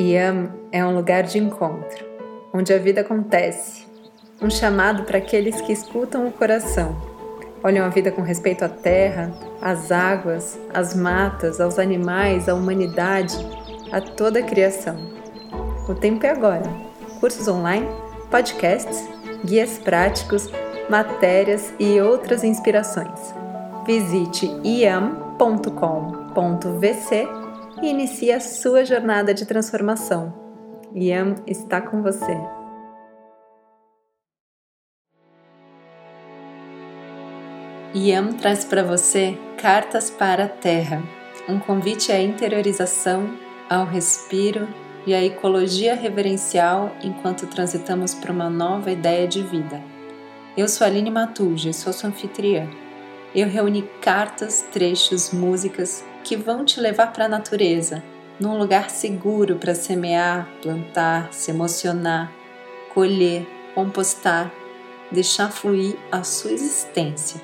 Yam é um lugar de encontro, onde a vida acontece, um chamado para aqueles que escutam o coração, olham a vida com respeito à terra, às águas, às matas, aos animais, à humanidade, a toda a criação. O tempo é agora. Cursos online, podcasts, guias práticos, matérias e outras inspirações. Visite iam.com.vc e inicie a sua jornada de transformação. Iam está com você. Iam traz para você Cartas para a Terra, um convite à interiorização, ao respiro e à ecologia reverencial enquanto transitamos para uma nova ideia de vida. Eu sou Aline Matuja sou sua anfitriã. Eu reuni cartas, trechos, músicas que vão te levar para a natureza, num lugar seguro para semear, plantar, se emocionar, colher, compostar, deixar fluir a sua existência.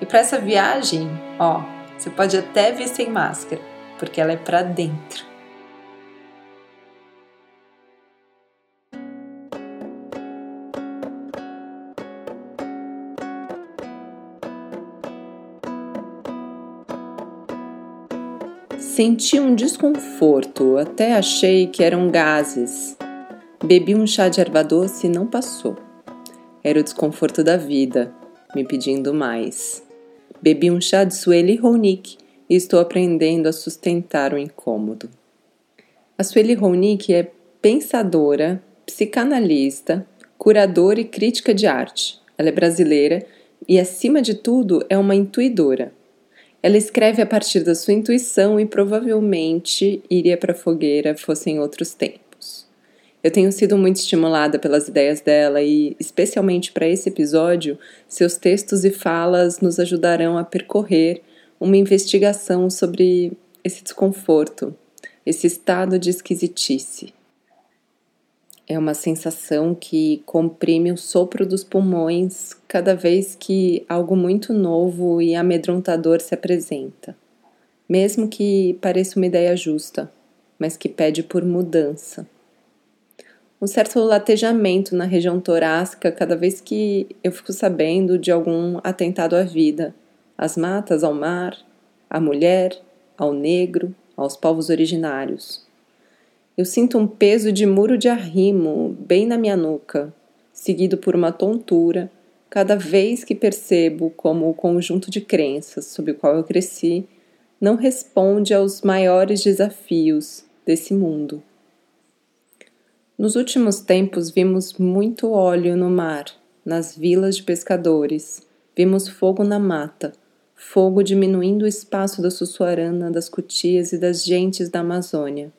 E para essa viagem, ó, você pode até vir sem máscara, porque ela é para dentro. Senti um desconforto, até achei que eram gases. Bebi um chá de erva doce e não passou. Era o desconforto da vida, me pedindo mais. Bebi um chá de Sueli Ronick e estou aprendendo a sustentar o incômodo. A Sueli Ronick é pensadora, psicanalista, curadora e crítica de arte. Ela é brasileira e, acima de tudo, é uma intuidora. Ela escreve a partir da sua intuição e provavelmente iria para a fogueira fosse em outros tempos. Eu tenho sido muito estimulada pelas ideias dela e, especialmente para esse episódio, seus textos e falas nos ajudarão a percorrer uma investigação sobre esse desconforto, esse estado de esquisitice. É uma sensação que comprime o sopro dos pulmões cada vez que algo muito novo e amedrontador se apresenta. Mesmo que pareça uma ideia justa, mas que pede por mudança. Um certo latejamento na região torácica cada vez que eu fico sabendo de algum atentado à vida, às matas, ao mar, à mulher, ao negro, aos povos originários. Eu sinto um peso de muro de arrimo bem na minha nuca, seguido por uma tontura, cada vez que percebo como o conjunto de crenças sob o qual eu cresci não responde aos maiores desafios desse mundo. Nos últimos tempos vimos muito óleo no mar, nas vilas de pescadores, vimos fogo na mata, fogo diminuindo o espaço da Sussuarana, das Cutias e das gentes da Amazônia.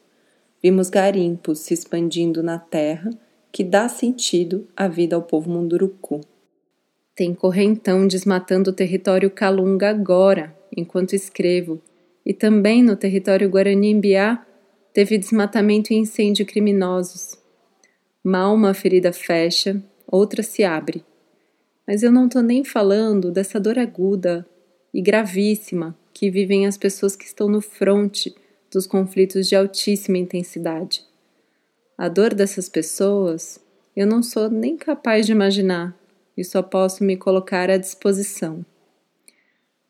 Vimos garimpos se expandindo na terra que dá sentido à vida ao povo munduruku. Tem correntão desmatando o território Calunga agora, enquanto escrevo, e também no território Guarani-Imbiá teve desmatamento e incêndio criminosos. Mal uma ferida fecha, outra se abre. Mas eu não estou nem falando dessa dor aguda e gravíssima que vivem as pessoas que estão no fronte dos conflitos de altíssima intensidade. A dor dessas pessoas eu não sou nem capaz de imaginar e só posso me colocar à disposição.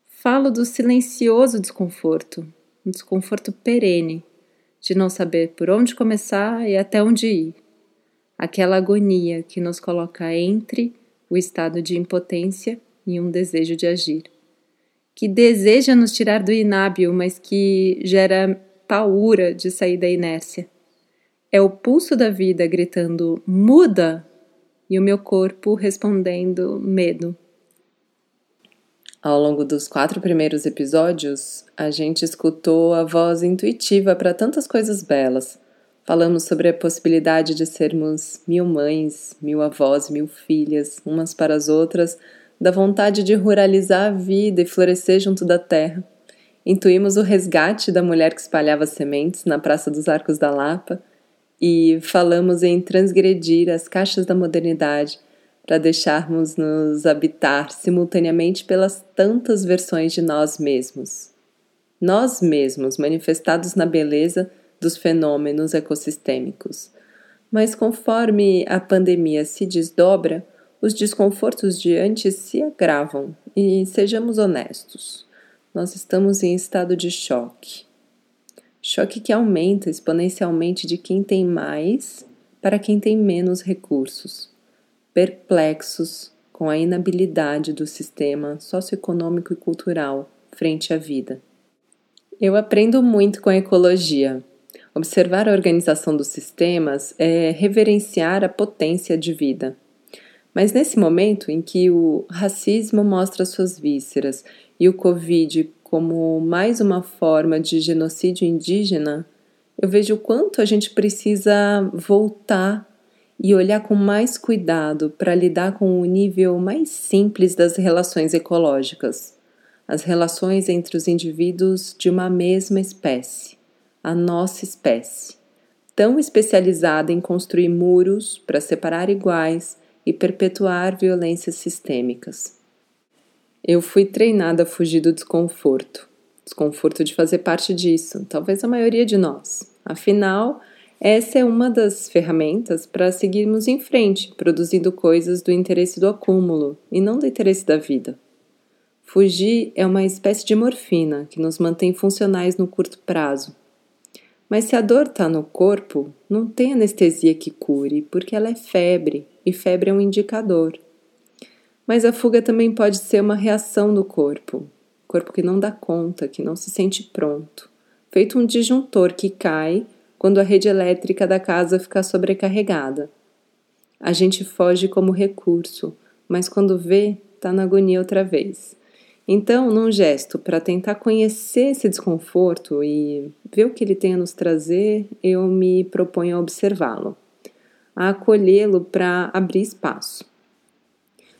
Falo do silencioso desconforto, um desconforto perene, de não saber por onde começar e até onde ir. Aquela agonia que nos coloca entre o estado de impotência e um desejo de agir. Que deseja nos tirar do inábil, mas que gera paura de sair da inércia. É o pulso da vida gritando muda e o meu corpo respondendo medo. Ao longo dos quatro primeiros episódios, a gente escutou a voz intuitiva para tantas coisas belas. Falamos sobre a possibilidade de sermos mil mães, mil avós, mil filhas, umas para as outras, da vontade de ruralizar a vida e florescer junto da terra Intuímos o resgate da mulher que espalhava sementes na Praça dos Arcos da Lapa e falamos em transgredir as caixas da modernidade para deixarmos nos habitar simultaneamente pelas tantas versões de nós mesmos. Nós mesmos, manifestados na beleza dos fenômenos ecossistêmicos. Mas conforme a pandemia se desdobra, os desconfortos de antes se agravam e sejamos honestos, nós estamos em estado de choque. Choque que aumenta exponencialmente de quem tem mais para quem tem menos recursos, perplexos com a inabilidade do sistema socioeconômico e cultural frente à vida. Eu aprendo muito com a ecologia. Observar a organização dos sistemas é reverenciar a potência de vida. Mas nesse momento em que o racismo mostra suas vísceras e o Covid como mais uma forma de genocídio indígena, eu vejo o quanto a gente precisa voltar e olhar com mais cuidado para lidar com o nível mais simples das relações ecológicas, as relações entre os indivíduos de uma mesma espécie, a nossa espécie, tão especializada em construir muros para separar iguais e perpetuar violências sistêmicas. Eu fui treinada a fugir do desconforto, desconforto de fazer parte disso, talvez a maioria de nós. Afinal, essa é uma das ferramentas para seguirmos em frente, produzindo coisas do interesse do acúmulo e não do interesse da vida. Fugir é uma espécie de morfina que nos mantém funcionais no curto prazo. Mas se a dor está no corpo, não tem anestesia que cure, porque ela é febre e febre é um indicador. Mas a fuga também pode ser uma reação do corpo, corpo que não dá conta, que não se sente pronto, feito um disjuntor que cai quando a rede elétrica da casa fica sobrecarregada. A gente foge como recurso, mas quando vê, está na agonia outra vez. Então, num gesto para tentar conhecer esse desconforto e ver o que ele tem a nos trazer, eu me proponho a observá-lo, a acolhê-lo para abrir espaço.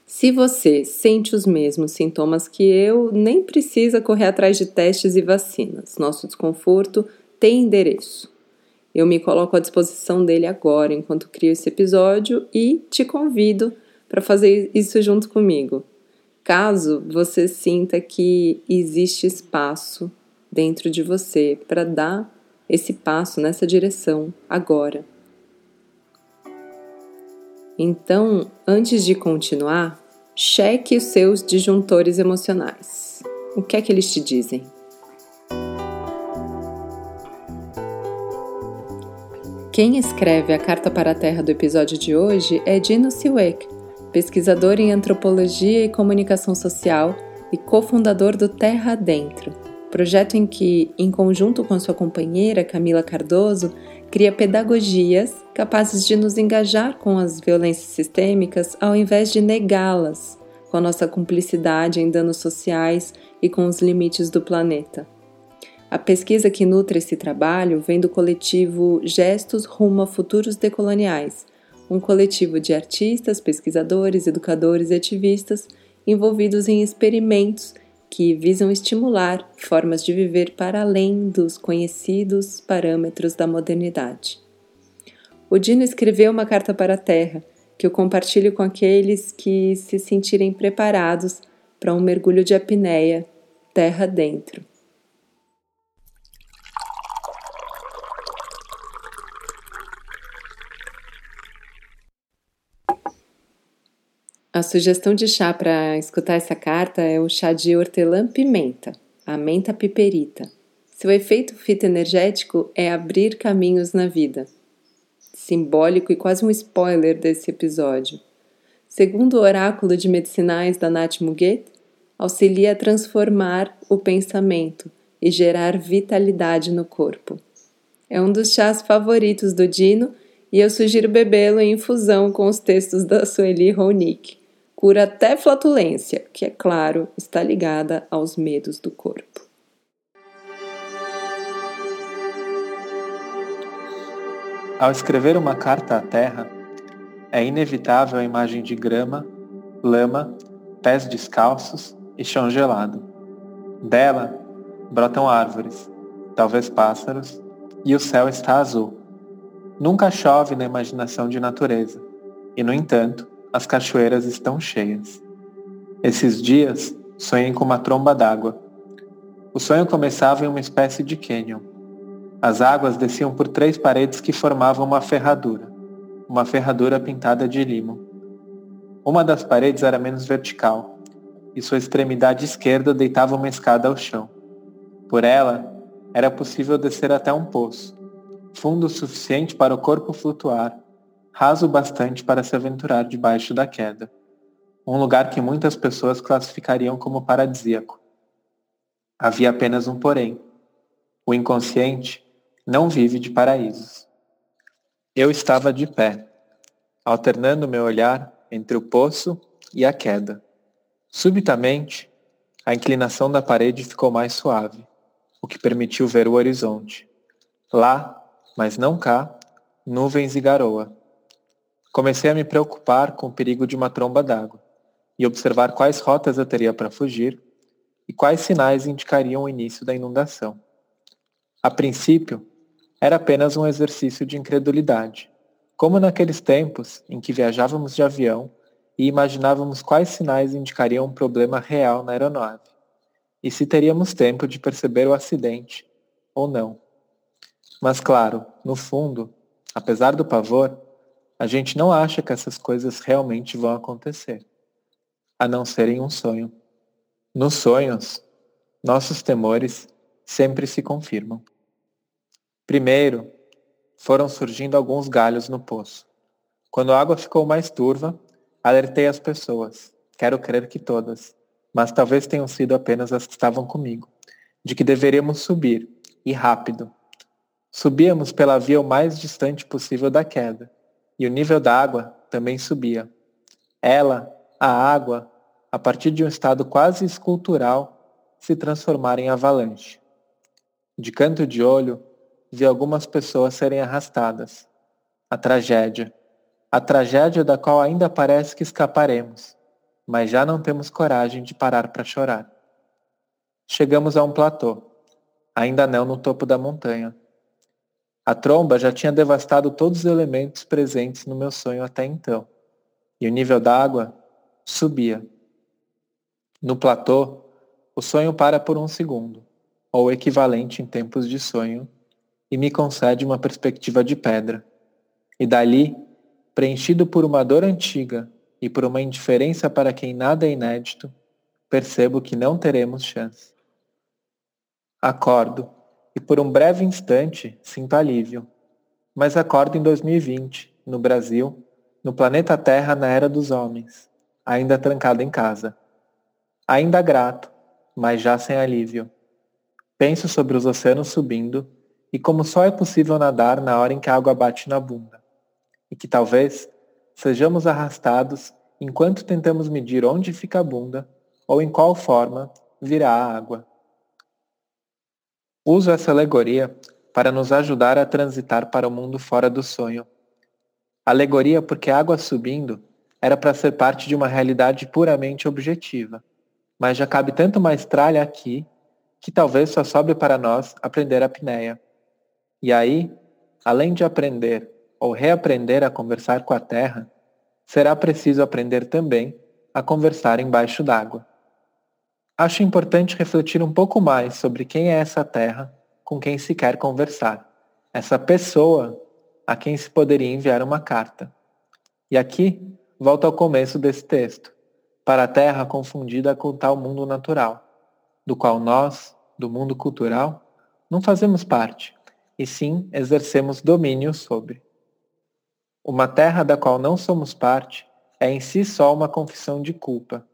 Se você sente os mesmos sintomas que eu, nem precisa correr atrás de testes e vacinas. Nosso desconforto tem endereço. Eu me coloco à disposição dele agora enquanto crio esse episódio e te convido para fazer isso junto comigo. Caso você sinta que existe espaço dentro de você para dar esse passo nessa direção agora. Então, antes de continuar, cheque os seus disjuntores emocionais. O que é que eles te dizem? Quem escreve a carta para a Terra do episódio de hoje é Dino Siwek, pesquisador em antropologia e comunicação social e cofundador do Terra Adentro, projeto em que, em conjunto com sua companheira Camila Cardoso, cria pedagogias capazes de nos engajar com as violências sistêmicas ao invés de negá-las, com a nossa cumplicidade em danos sociais e com os limites do planeta. A pesquisa que nutre esse trabalho vem do coletivo Gestos Rumo a Futuros Decoloniais, um coletivo de artistas, pesquisadores, educadores e ativistas envolvidos em experimentos que visam estimular formas de viver para além dos conhecidos parâmetros da modernidade. O Dino escreveu uma carta para a Terra que eu compartilho com aqueles que se sentirem preparados para um mergulho de apneia terra dentro. A sugestão de chá para escutar essa carta é o chá de hortelã-pimenta, a menta piperita. Seu efeito fitoenergético é abrir caminhos na vida. Simbólico e quase um spoiler desse episódio. Segundo o oráculo de medicinais da Nath Muguet, auxilia a transformar o pensamento e gerar vitalidade no corpo. É um dos chás favoritos do Dino e eu sugiro bebê-lo em infusão com os textos da Sueli Ronick cura até flatulência, que é claro, está ligada aos medos do corpo. Ao escrever uma carta à terra, é inevitável a imagem de grama, lama, pés descalços e chão gelado. Dela brotam árvores, talvez pássaros, e o céu está azul. Nunca chove na imaginação de natureza, e no entanto, as cachoeiras estão cheias. Esses dias sonhei com uma tromba d'água. O sonho começava em uma espécie de cânion. As águas desciam por três paredes que formavam uma ferradura, uma ferradura pintada de limo. Uma das paredes era menos vertical, e sua extremidade esquerda deitava uma escada ao chão. Por ela, era possível descer até um poço, fundo o suficiente para o corpo flutuar, raso bastante para se aventurar debaixo da queda. Um lugar que muitas pessoas classificariam como paradisíaco. Havia apenas um porém. O inconsciente não vive de paraísos. Eu estava de pé, alternando meu olhar entre o poço e a queda. Subitamente, a inclinação da parede ficou mais suave, o que permitiu ver o horizonte. Lá, mas não cá, nuvens e garoa. Comecei a me preocupar com o perigo de uma tromba d'água e observar quais rotas eu teria para fugir e quais sinais indicariam o início da inundação. A princípio, era apenas um exercício de incredulidade, como naqueles tempos em que viajávamos de avião e imaginávamos quais sinais indicariam um problema real na aeronave, e se teríamos tempo de perceber o acidente ou não. Mas claro, no fundo, apesar do pavor, a gente não acha que essas coisas realmente vão acontecer, a não serem um sonho. Nos sonhos, nossos temores sempre se confirmam. Primeiro, foram surgindo alguns galhos no poço. Quando a água ficou mais turva, alertei as pessoas, quero crer que todas, mas talvez tenham sido apenas as que estavam comigo, de que deveríamos subir, e rápido. Subíamos pela via o mais distante possível da queda, e o nível da água também subia. Ela, a água, a partir de um estado quase escultural, se transformara em avalanche. De canto de olho, vi algumas pessoas serem arrastadas. A tragédia. A tragédia da qual ainda parece que escaparemos, mas já não temos coragem de parar para chorar. Chegamos a um platô, ainda não no topo da montanha. A tromba já tinha devastado todos os elementos presentes no meu sonho até então, e o nível da água subia. No platô, o sonho para por um segundo, ou equivalente em tempos de sonho e me concede uma perspectiva de pedra. E dali, preenchido por uma dor antiga e por uma indiferença para quem nada é inédito, percebo que não teremos chance. Acordo, e por um breve instante sinto alívio. Mas acordo em 2020, no Brasil, no planeta Terra na era dos homens, ainda trancado em casa. Ainda grato, mas já sem alívio. Penso sobre os oceanos subindo e como só é possível nadar na hora em que a água bate na bunda, e que talvez sejamos arrastados enquanto tentamos medir onde fica a bunda ou em qual forma virá a água. Uso essa alegoria para nos ajudar a transitar para o mundo fora do sonho. Alegoria porque a água subindo era para ser parte de uma realidade puramente objetiva, mas já cabe tanto mais tralha aqui que talvez só sobe para nós aprender a pneia. E aí, além de aprender ou reaprender a conversar com a terra, será preciso aprender também a conversar embaixo d'água. Acho importante refletir um pouco mais sobre quem é essa terra com quem se quer conversar, essa pessoa a quem se poderia enviar uma carta. E aqui volto ao começo desse texto, para a terra confundida com tal mundo natural, do qual nós, do mundo cultural, não fazemos parte e sim exercemos domínio sobre. Uma terra da qual não somos parte é em si só uma confissão de culpa,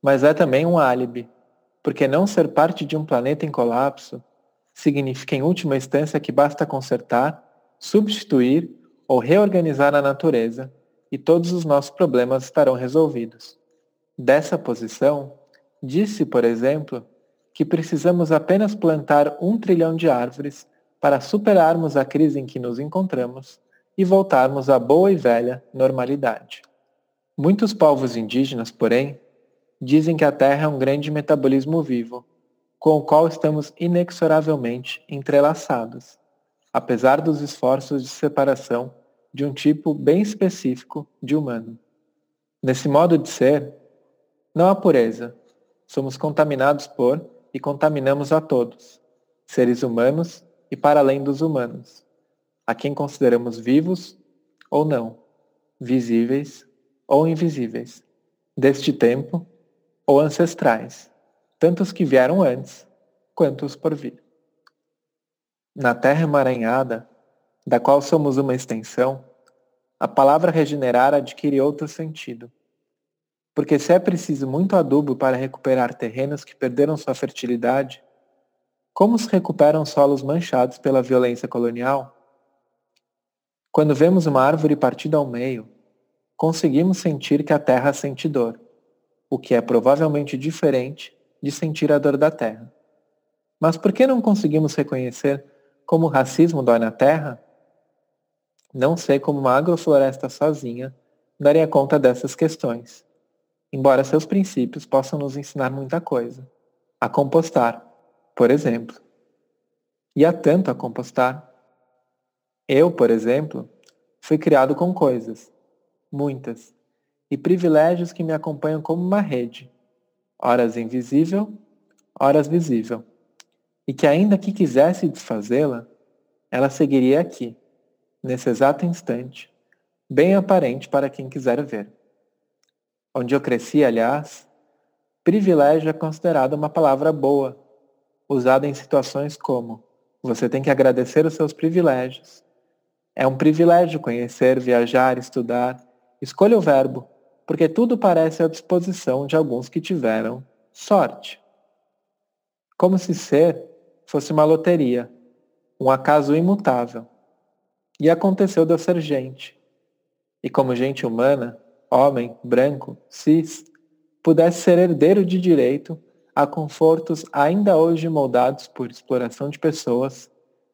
mas é também um álibi, porque não ser parte de um planeta em colapso significa em última instância que basta consertar, substituir ou reorganizar a natureza e todos os nossos problemas estarão resolvidos. Dessa posição, disse, por exemplo, que precisamos apenas plantar um trilhão de árvores para superarmos a crise em que nos encontramos e voltarmos à boa e velha normalidade. Muitos povos indígenas, porém, dizem que a Terra é um grande metabolismo vivo, com o qual estamos inexoravelmente entrelaçados, apesar dos esforços de separação de um tipo bem específico de humano. Nesse modo de ser, não há pureza. Somos contaminados por e contaminamos a todos, seres humanos e para além dos humanos, a quem consideramos vivos ou não, visíveis ou invisíveis, deste tempo ou ancestrais, tanto os que vieram antes quanto os por vir. Na terra emaranhada, da qual somos uma extensão, a palavra regenerar adquire outro sentido. Porque se é preciso muito adubo para recuperar terrenos que perderam sua fertilidade, como se recuperam solos manchados pela violência colonial? Quando vemos uma árvore partida ao meio, conseguimos sentir que a terra sente dor, o que é provavelmente diferente de sentir a dor da terra. Mas por que não conseguimos reconhecer como o racismo dói na terra? Não sei como uma agrofloresta sozinha daria conta dessas questões, embora seus princípios possam nos ensinar muita coisa. A compostar, por exemplo. E há tanto a compostar. Eu, por exemplo, fui criado com coisas, muitas, e privilégios que me acompanham como uma rede, horas invisível, horas visível, e que ainda que quisesse desfazê-la, ela seguiria aqui, nesse exato instante, bem aparente para quem quiser ver. Onde eu cresci, aliás, privilégio é considerado uma palavra boa, usada em situações como você tem que agradecer os seus privilégios. É um privilégio conhecer, viajar, estudar. Escolha o verbo, porque tudo parece à disposição de alguns que tiveram sorte. Como se ser fosse uma loteria, um acaso imutável e aconteceu de eu ser gente. E como gente humana, homem, branco, cis, pudesse ser herdeiro de direito a confortos ainda hoje moldados por exploração de pessoas,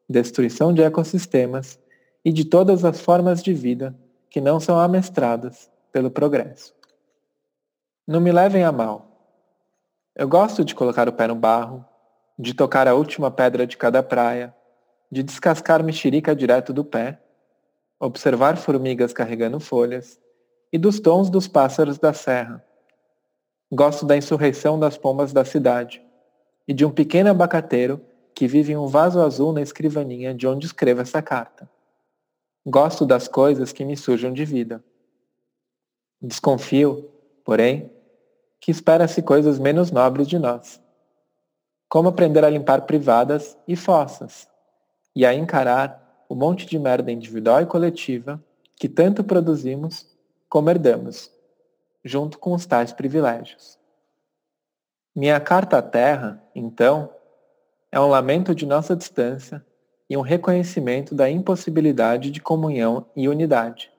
destruição de ecossistemas e de todas as formas de vida que não são amestradas pelo progresso. Não me levem a mal. Eu gosto de colocar o pé no barro, de tocar a última pedra de cada praia, de descascar mexerica direto do pé, observar formigas carregando folhas e dos tons dos pássaros da serra. Gosto da insurreição das pombas da cidade e de um pequeno abacateiro que vive em um vaso azul na escrivaninha de onde escrevo essa carta. Gosto das coisas que me sujam de vida. Desconfio, porém, que espera-se coisas menos nobres de nós. Como aprender a limpar privadas e fossas, e a encarar o monte de merda individual e coletiva que tanto produzimos como herdamos, junto com os tais privilégios. Minha carta à Terra, então, é um lamento de nossa distância e um reconhecimento da impossibilidade de comunhão e unidade,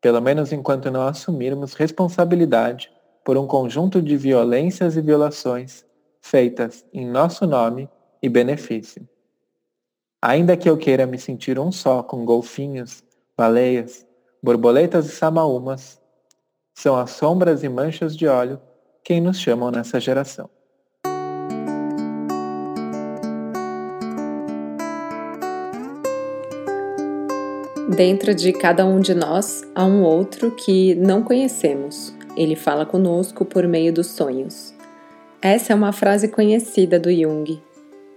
pelo menos enquanto não assumirmos responsabilidade por um conjunto de violências e violações feitas em nosso nome e benefício. Ainda que eu queira me sentir um só com golfinhos, baleias, borboletas e samaúmas, são as sombras e manchas de óleo quem nos chamam nessa geração. Dentro de cada um de nós há um outro que não conhecemos. Ele fala conosco por meio dos sonhos. Essa é uma frase conhecida do Jung,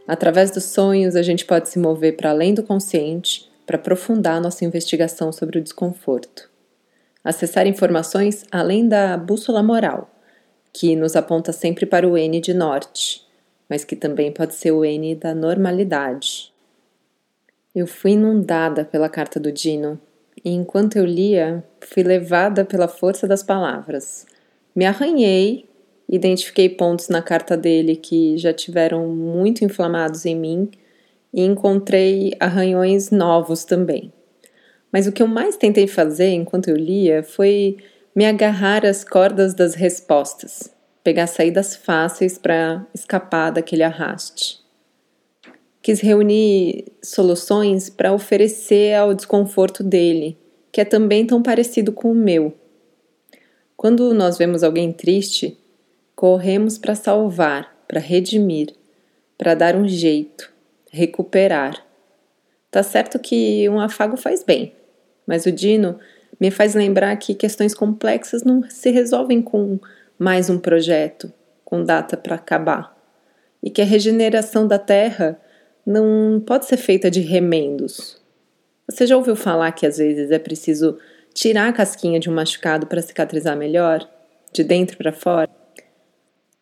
Através dos sonhos, a gente pode se mover para além do consciente para aprofundar nossa investigação sobre o desconforto. Acessar informações além da bússola moral, que nos aponta sempre para o N de norte, mas que também pode ser o N da normalidade. Eu fui inundada pela carta do Dino e enquanto eu lia, fui levada pela força das palavras. Me arranhei Identifiquei pontos na carta dele que já tiveram muito inflamados em mim e encontrei arranhões novos também. Mas o que eu mais tentei fazer enquanto eu lia foi me agarrar às cordas das respostas, pegar saídas fáceis para escapar daquele arraste. Quis reunir soluções para oferecer ao desconforto dele, que é também tão parecido com o meu. Quando nós vemos alguém triste, Corremos para salvar, para redimir, para dar um jeito, recuperar. Tá certo que um afago faz bem, mas o Dino me faz lembrar que questões complexas não se resolvem com mais um projeto, com data para acabar, e que a regeneração da Terra não pode ser feita de remendos. Você já ouviu falar que às vezes é preciso tirar a casquinha de um machucado para cicatrizar melhor, de dentro para fora?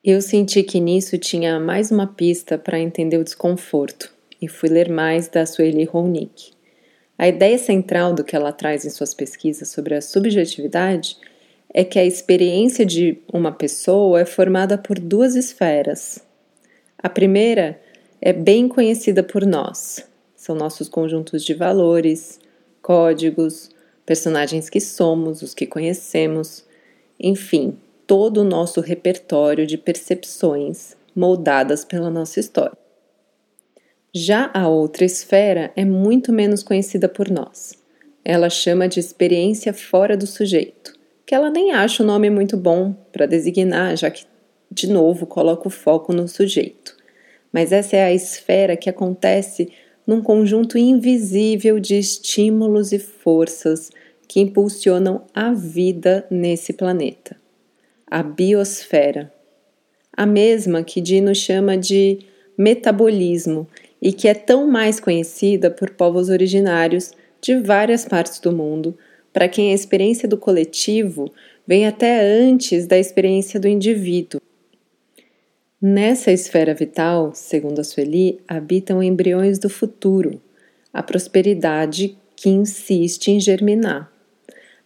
Eu senti que nisso tinha mais uma pista para entender o desconforto e fui ler mais da Sueli Ronick. A ideia central do que ela traz em suas pesquisas sobre a subjetividade é que a experiência de uma pessoa é formada por duas esferas. A primeira é bem conhecida por nós, são nossos conjuntos de valores, códigos, personagens que somos, os que conhecemos, enfim, todo o nosso repertório de percepções moldadas pela nossa história. Já a outra esfera é muito menos conhecida por nós. Ela chama de experiência fora do sujeito, que ela nem acha o nome muito bom para designar, já que, de novo, coloca o foco no sujeito. Mas essa é a esfera que acontece num conjunto invisível de estímulos e forças que impulsionam a vida nesse planeta. A biosfera. A mesma que Dino chama de metabolismo e que é tão mais conhecida por povos originários de várias partes do mundo, para quem a experiência do coletivo vem até antes da experiência do indivíduo. Nessa esfera vital, segundo a Sueli, habitam embriões do futuro, a prosperidade que insiste em germinar.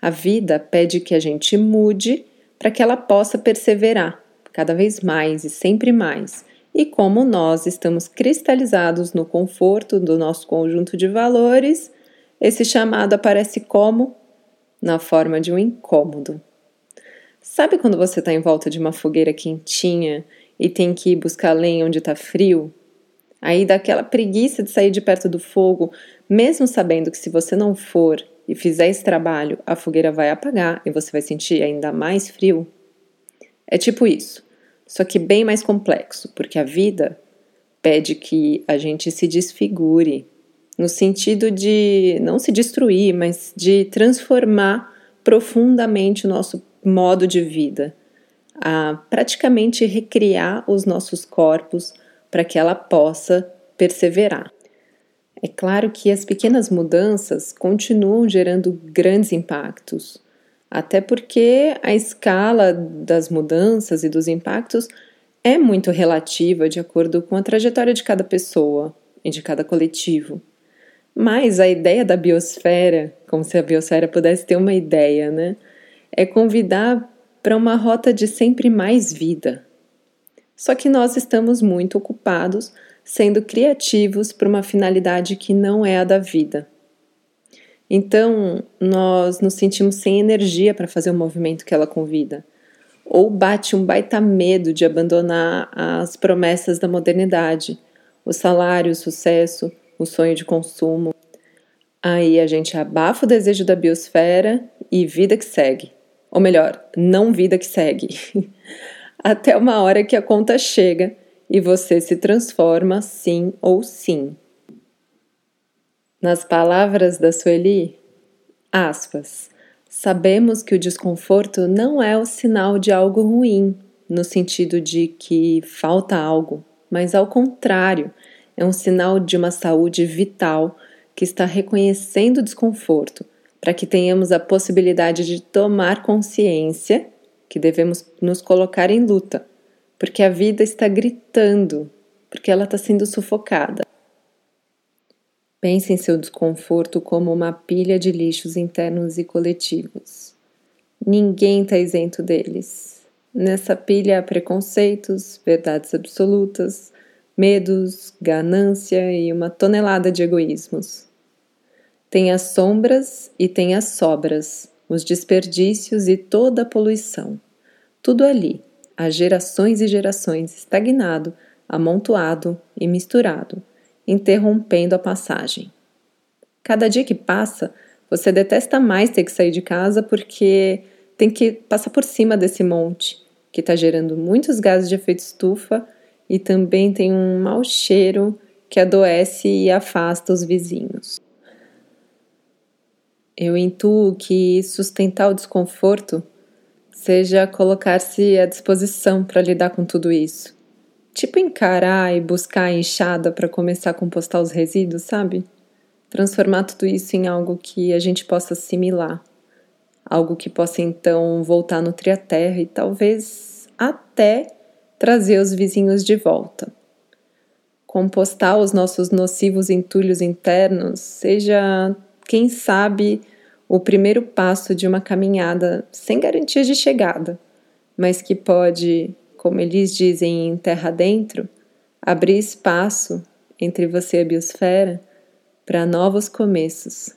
A vida pede que a gente mude para que ela possa perseverar cada vez mais e sempre mais e como nós estamos cristalizados no conforto do nosso conjunto de valores, esse chamado aparece como? Na forma de um incômodo. Sabe quando você está em volta de uma fogueira quentinha e tem que ir buscar lenha onde está frio? Aí dá aquela preguiça de sair de perto do fogo, mesmo sabendo que se você não for e fizer esse trabalho, a fogueira vai apagar e você vai sentir ainda mais frio? É tipo isso só que bem mais complexo, porque a vida pede que a gente se desfigure, no sentido de não se destruir, mas de transformar profundamente o nosso modo de vida, a praticamente recriar os nossos corpos para que ela possa perseverar. É claro que as pequenas mudanças continuam gerando grandes impactos, até porque a escala das mudanças e dos impactos é muito relativa de acordo com a trajetória de cada pessoa e de cada coletivo. Mas a ideia da biosfera, como se a biosfera pudesse ter uma ideia, né? É convidar para uma rota de sempre mais vida. Só que nós estamos muito ocupados sendo criativos para uma finalidade que não é a da vida. Então, nós nos sentimos sem energia para fazer o movimento que ela convida. Ou bate um baita medo de abandonar as promessas da modernidade, o salário, o sucesso, o sonho de consumo. Aí a gente abafa o desejo da biosfera e vida que segue. Ou melhor, não vida que segue. Até uma hora que a conta chega e você se transforma sim ou sim. Nas palavras da Sueli, aspas, sabemos que o desconforto não é o sinal de algo ruim, no sentido de que falta algo, mas ao contrário, é um sinal de uma saúde vital que está reconhecendo o desconforto, para que tenhamos a possibilidade de tomar consciência que devemos nos colocar em luta, porque a vida está gritando, porque ela está sendo sufocada. Pense em seu desconforto como uma pilha de lixos internos e coletivos. Ninguém está isento deles. Nessa pilha há preconceitos, verdades absolutas, medos, ganância e uma tonelada de egoísmos. Tem as sombras e tem as sobras, os desperdícios e toda a poluição. Tudo ali, há gerações e gerações, estagnado, amontoado e misturado interrompendo a passagem. Cada dia que passa, você detesta mais ter que sair de casa porque tem que passar por cima desse monte que está gerando muitos gases de efeito estufa e também tem um mau cheiro que adoece e afasta os vizinhos. Eu intuo que sustentar o desconforto seja colocar-se à disposição para lidar com tudo isso tipo encarar e buscar a enxada para começar a compostar os resíduos, sabe? Transformar tudo isso em algo que a gente possa assimilar, algo que possa então voltar a nutrir a terra e talvez até trazer os vizinhos de volta. Compostar os nossos nocivos entulhos internos seja, quem sabe, o primeiro passo de uma caminhada sem garantia de chegada, mas que pode, como eles dizem em Terra Dentro, abrir espaço entre você e a biosfera para novos começos.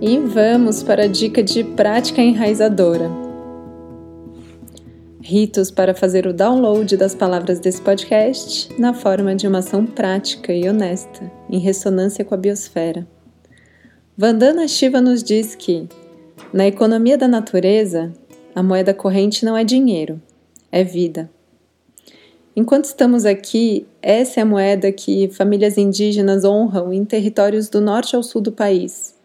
E vamos para a dica de prática enraizadora. Ritos para fazer o download das palavras desse podcast na forma de uma ação prática e honesta, em ressonância com a biosfera. Vandana Shiva nos diz que, na economia da natureza, a moeda corrente não é dinheiro, é vida. Enquanto estamos aqui, essa é a moeda que famílias indígenas honram em territórios do norte ao sul do país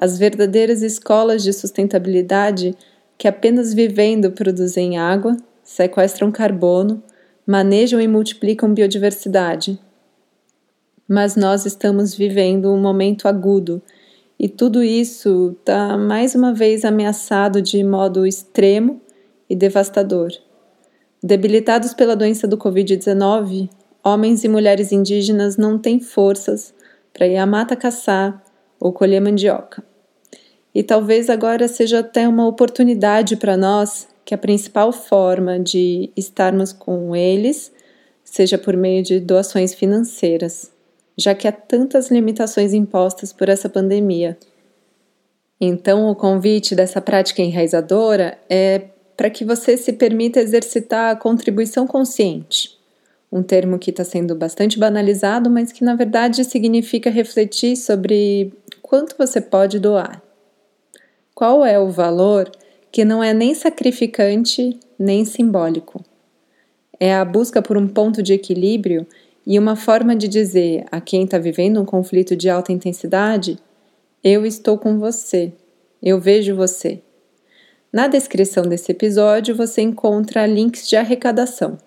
as verdadeiras escolas de sustentabilidade que apenas vivendo produzem água, sequestram carbono, manejam e multiplicam biodiversidade. Mas nós estamos vivendo um momento agudo e tudo isso está mais uma vez ameaçado de modo extremo e devastador. Debilitados pela doença do Covid-19, homens e mulheres indígenas não têm forças para ir à mata caçar ou colher mandioca. E talvez agora seja até uma oportunidade para nós que a principal forma de estarmos com eles seja por meio de doações financeiras, já que há tantas limitações impostas por essa pandemia. Então, o convite dessa prática enraizadora é para que você se permita exercitar a contribuição consciente, um termo que está sendo bastante banalizado, mas que na verdade significa refletir sobre quanto você pode doar. Qual é o valor que não é nem sacrificante nem simbólico? É a busca por um ponto de equilíbrio e uma forma de dizer a quem está vivendo um conflito de alta intensidade: Eu estou com você, eu vejo você. Na descrição desse episódio você encontra links de arrecadação.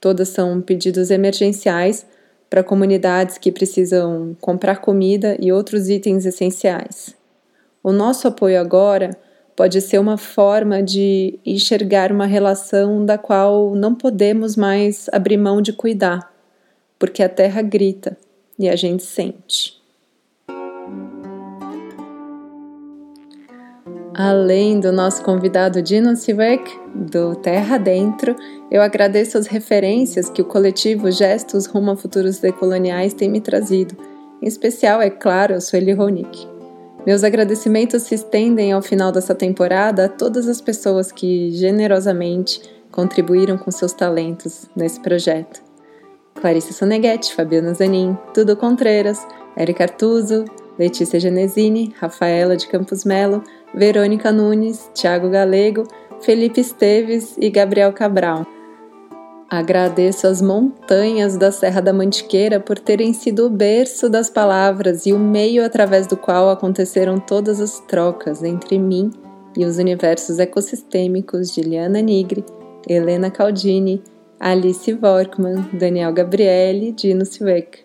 Todas são pedidos emergenciais para comunidades que precisam comprar comida e outros itens essenciais. O nosso apoio agora pode ser uma forma de enxergar uma relação da qual não podemos mais abrir mão de cuidar, porque a terra grita e a gente sente. Além do nosso convidado Dino Sivek, do Terra Dentro, eu agradeço as referências que o coletivo Gestos Rumo a Futuros Decoloniais tem me trazido. Em especial, é claro, Sueli Ronick. Meus agradecimentos se estendem ao final dessa temporada a todas as pessoas que generosamente contribuíram com seus talentos nesse projeto. Clarissa Soneghetti, Fabiana Zanin, Tudo Contreiras, Erika Artuso, Letícia Genesini, Rafaela de Campos Melo, Verônica Nunes, Tiago Galego, Felipe Esteves e Gabriel Cabral. Agradeço as montanhas da Serra da Mantiqueira por terem sido o berço das palavras e o meio através do qual aconteceram todas as trocas entre mim e os universos ecossistêmicos de Liana Nigri, Helena Caldini, Alice Vorkman, Daniel Gabriele e Dino Silvec.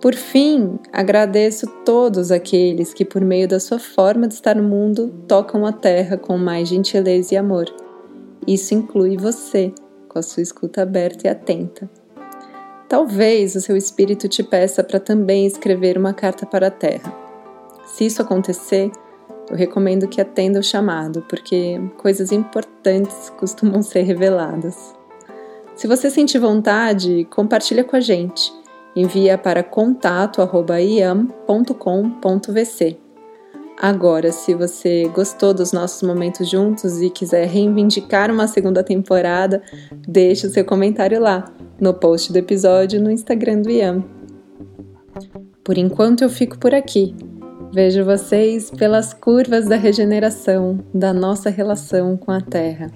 Por fim, agradeço todos aqueles que, por meio da sua forma de estar no mundo, tocam a terra com mais gentileza e amor. Isso inclui você com a sua escuta aberta e atenta. Talvez o seu espírito te peça para também escrever uma carta para a Terra. Se isso acontecer, eu recomendo que atenda o chamado, porque coisas importantes costumam ser reveladas. Se você sentir vontade, compartilha com a gente. Envia para contato@iam.com.vc. Agora, se você gostou dos nossos momentos juntos e quiser reivindicar uma segunda temporada, deixe o seu comentário lá, no post do episódio no Instagram do Ian. Por enquanto eu fico por aqui. Vejo vocês pelas curvas da regeneração da nossa relação com a Terra.